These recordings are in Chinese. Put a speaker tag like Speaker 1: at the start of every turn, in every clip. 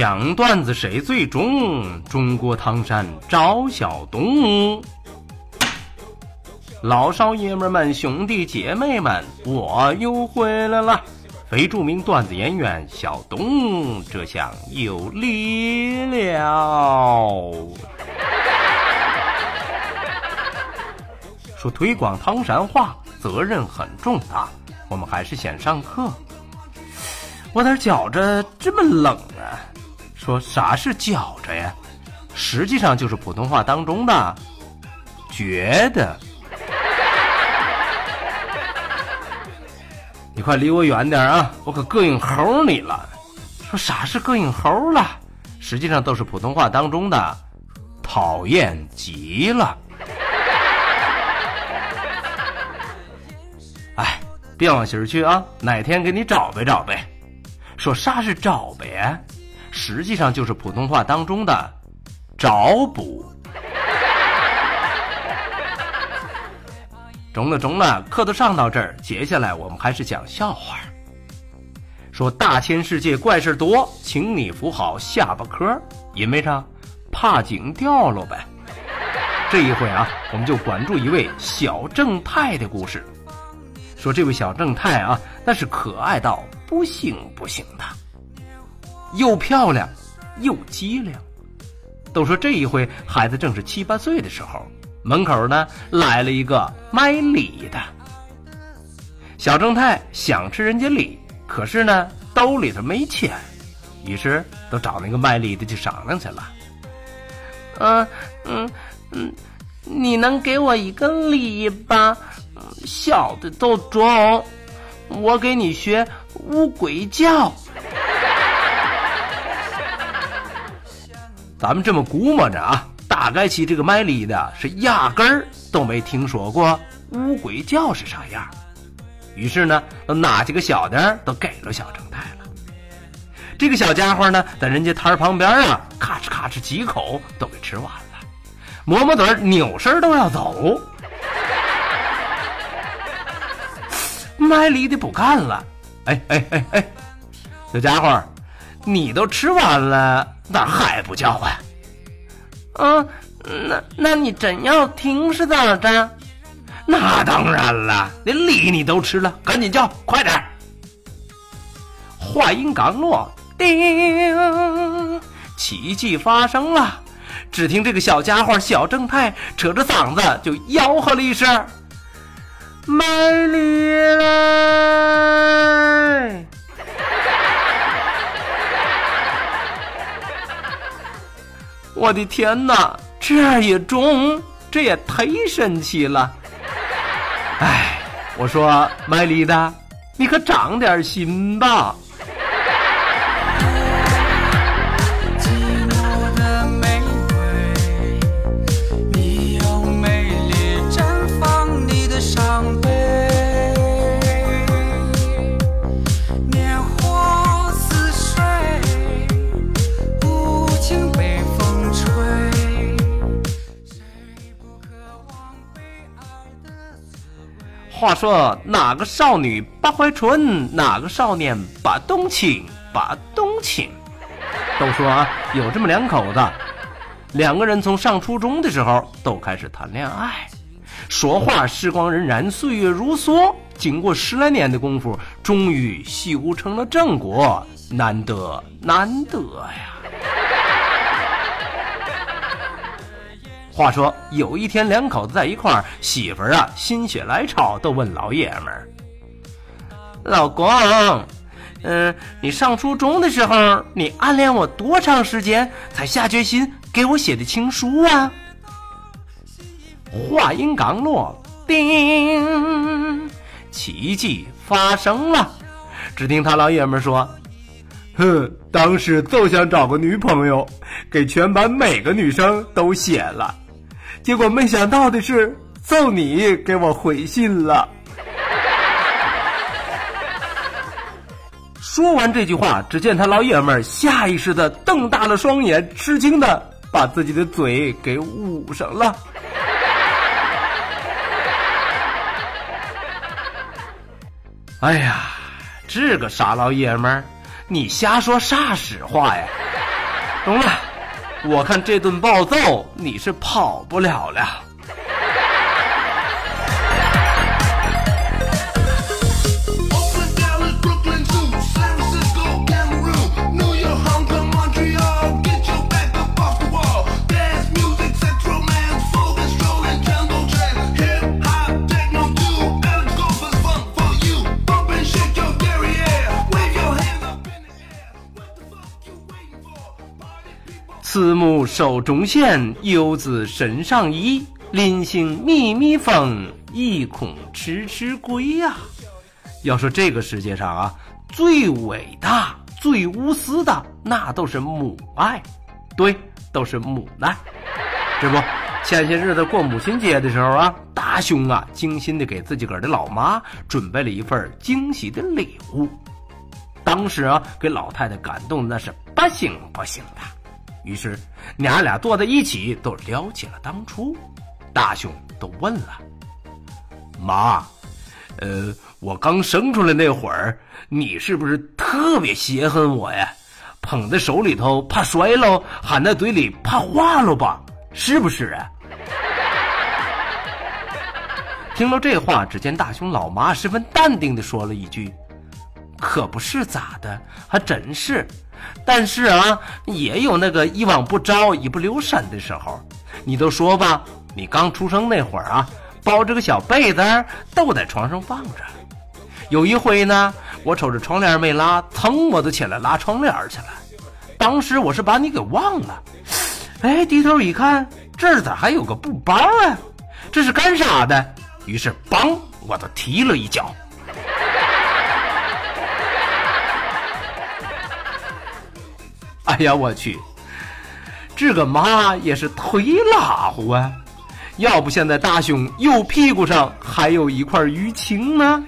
Speaker 1: 讲段子谁最中？中国唐山赵小东。老少爷们们、兄弟姐妹们，我又回来了！非著名段子演员小东，这下有力了。说推广唐山话责任很重大，我们还是先上课。我咋觉着这么冷啊？说啥是觉着呀？实际上就是普通话当中的觉得。你快离我远点啊！我可膈应猴你了。说啥是膈应猴了？实际上都是普通话当中的讨厌极了。哎，别往心去啊！哪天给你找呗找呗。说啥是找呗？实际上就是普通话当中的找补。中了中了，课都上到这儿，接下来我们还是讲笑话。说大千世界怪事多，请你扶好下巴颏，因为啥？怕井掉了呗。这一回啊，我们就关注一位小正太的故事。说这位小正太啊，那是可爱到不行不行的。又漂亮，又机灵。都说这一回孩子正是七八岁的时候，门口呢来了一个卖梨的。小正太想吃人家梨，可是呢兜里头没钱，于是都找那个卖梨的去商量去了。嗯嗯嗯，你能给我一个梨吧？小的都中，我给你学乌龟叫。咱们这么估摸着啊，大概其这个卖梨的是压根儿都没听说过乌龟叫是啥样，于是呢，都拿几个小的都给了小正太了。这个小家伙呢，在人家摊儿旁边啊，咔哧咔哧几口都给吃完了，抹抹嘴扭身都要走。卖梨的不干了，哎哎哎哎，小家伙，你都吃完了。咋还不叫唤？嗯，那那你真要听是咋着？那当然了，连梨你都吃了，赶紧叫，快点！话音刚落，叮，奇迹发生了。只听这个小家伙小正太扯着嗓子就吆喝了一声：“卖梨来！”我的天哪，这也中，这也忒神奇了！哎，我说卖梨的，你可长点心吧。话说哪个少女把怀春，哪个少年把冬青，把冬青。都说啊，有这么两口子，两个人从上初中的时候都开始谈恋爱，说话时光荏苒，岁月如梭，经过十来年的功夫，终于修成了正果，难得难得呀。话说有一天，两口子在一块儿，媳妇儿啊心血来潮，都问老爷们儿：“老公，嗯，你上初中的时候，你暗恋我多长时间才下决心给我写的情书啊？”话音刚落，叮，奇迹发生了。只听他老爷们说：“哼，当时就想找个女朋友，给全班每个女生都写了，结果没想到的是，揍你给我回信了。”说完这句话，只见他老爷们下意识的瞪大了双眼，吃惊的把自己的嘴给捂上了。哎呀，这个傻老爷们儿，你瞎说啥实话呀？懂了，我看这顿暴揍你是跑不了了。慈母手中线，游子身上衣。临行密密缝，意恐迟迟归呀。要说这个世界上啊，最伟大、最无私的，那都是母爱，对，都是母爱。这不，前些日子过母亲节的时候啊，大兄啊，精心的给自己个儿的老妈准备了一份惊喜的礼物。当时啊，给老太太感动那是不行不行的。于是，娘俩坐在一起，都聊起了当初。大雄都问了：“妈，呃，我刚生出来那会儿，你是不是特别稀罕我呀？捧在手里头怕摔喽，含在嘴里怕化了吧？是不是啊？”听了这话，只见大雄老妈十分淡定的说了一句：“可不是咋的，还真是。”但是啊，也有那个一往不着、一不留神的时候。你都说吧，你刚出生那会儿啊，包着个小被子都在床上放着。有一回呢，我瞅着窗帘没拉，噌我就起来拉窗帘去了。当时我是把你给忘了，哎，低头一看，这儿咋还有个布包啊？这是干啥的？于是，梆，我就踢了一脚。呀，我去！这个妈也是忒拉乎啊！要不现在大熊右屁股上还有一块淤青呢。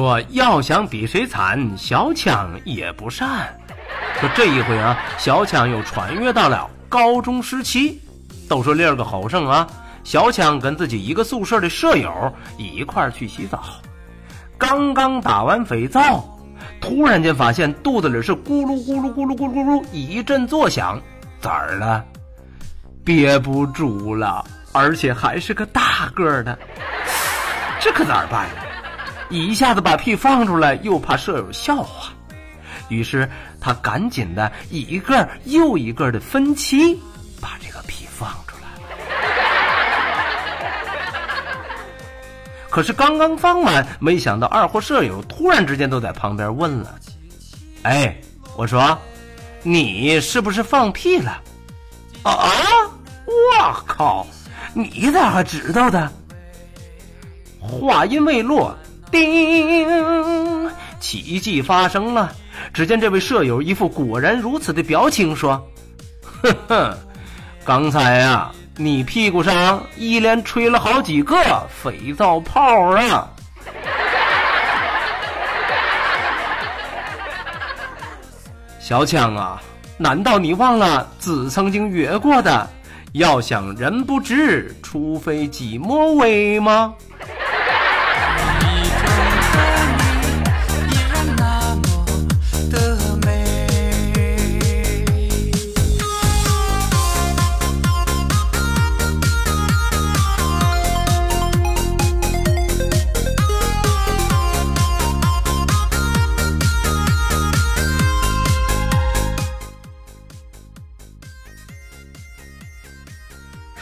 Speaker 1: 说要想比谁惨，小强也不善。说这一回啊，小强又穿越到了高中时期。都说另儿个好生啊，小强跟自己一个宿舍的舍友一块儿去洗澡，刚刚打完肥皂，突然间发现肚子里是咕噜咕噜咕噜咕噜咕噜一阵作响，咋儿了？憋不住了，而且还是个大个的，这可咋办呀？一下子把屁放出来，又怕舍友笑话，于是他赶紧的一个又一个的分期把这个屁放出来。可是刚刚放完，没想到二货舍友突然之间都在旁边问了：“哎，我说，你是不是放屁了？”啊！我靠！你咋还知道的？话音未落。叮！奇迹发生了。只见这位舍友一副果然如此的表情，说：“哼哼，刚才啊，你屁股上一连吹了好几个肥皂泡啊！” 小强啊，难道你忘了子曾经约过的“要想人不知，除非己莫为”吗？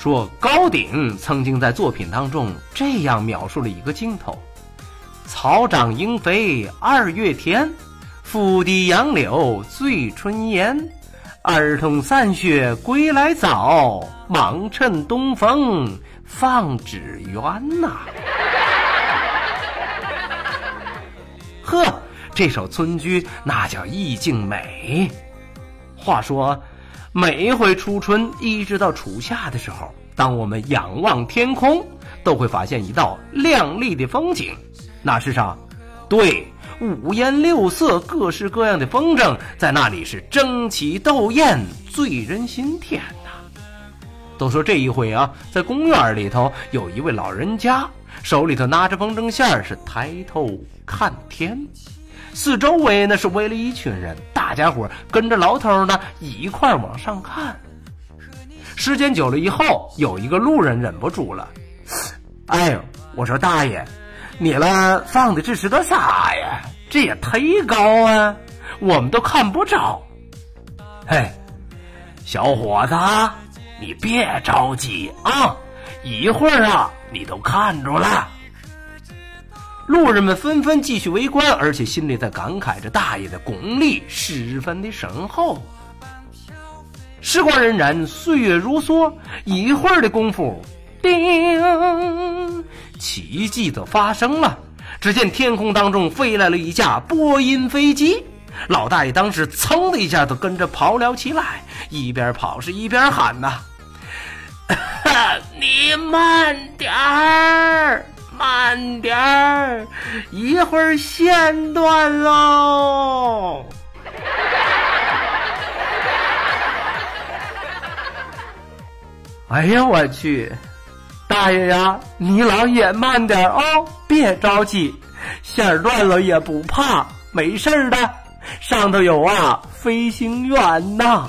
Speaker 1: 说高鼎曾经在作品当中这样描述了一个镜头：草长莺飞二月天，拂堤杨柳醉春烟。儿童散学归来早，忙趁东风放纸鸢呐。呵，这首村居那叫意境美。话说。每一回初春，一直到初夏的时候，当我们仰望天空，都会发现一道亮丽的风景。那是啥？对，五颜六色、各式各样的风筝在那里是争奇斗艳、醉人心田呐。都说这一回啊，在公园里头有一位老人家，手里头拿着风筝线，是抬头看天。四周围呢是围了一群人，大家伙跟着老头呢一块往上看。时间久了以后，有一个路人忍不住了：“哎呦，我说大爷，你了放的这是个啥呀？这也忒高啊，我们都看不着。”嘿，小伙子，你别着急啊，一会儿啊，你都看着了。路人们纷纷继续围观，而且心里在感慨着大爷的功力十分的深厚。时光荏苒，岁月如梭，一会儿的功夫，叮，奇迹就发生了。只见天空当中飞来了一架波音飞机，老大爷当时噌的一下就跟着跑了起来，一边跑是一边喊呐：“你慢点儿！”慢点儿，一会儿线断喽！哎呀，我去，大爷呀，你老也慢点哦，别着急，线断了也不怕，没事的，上头有啊飞行员呐。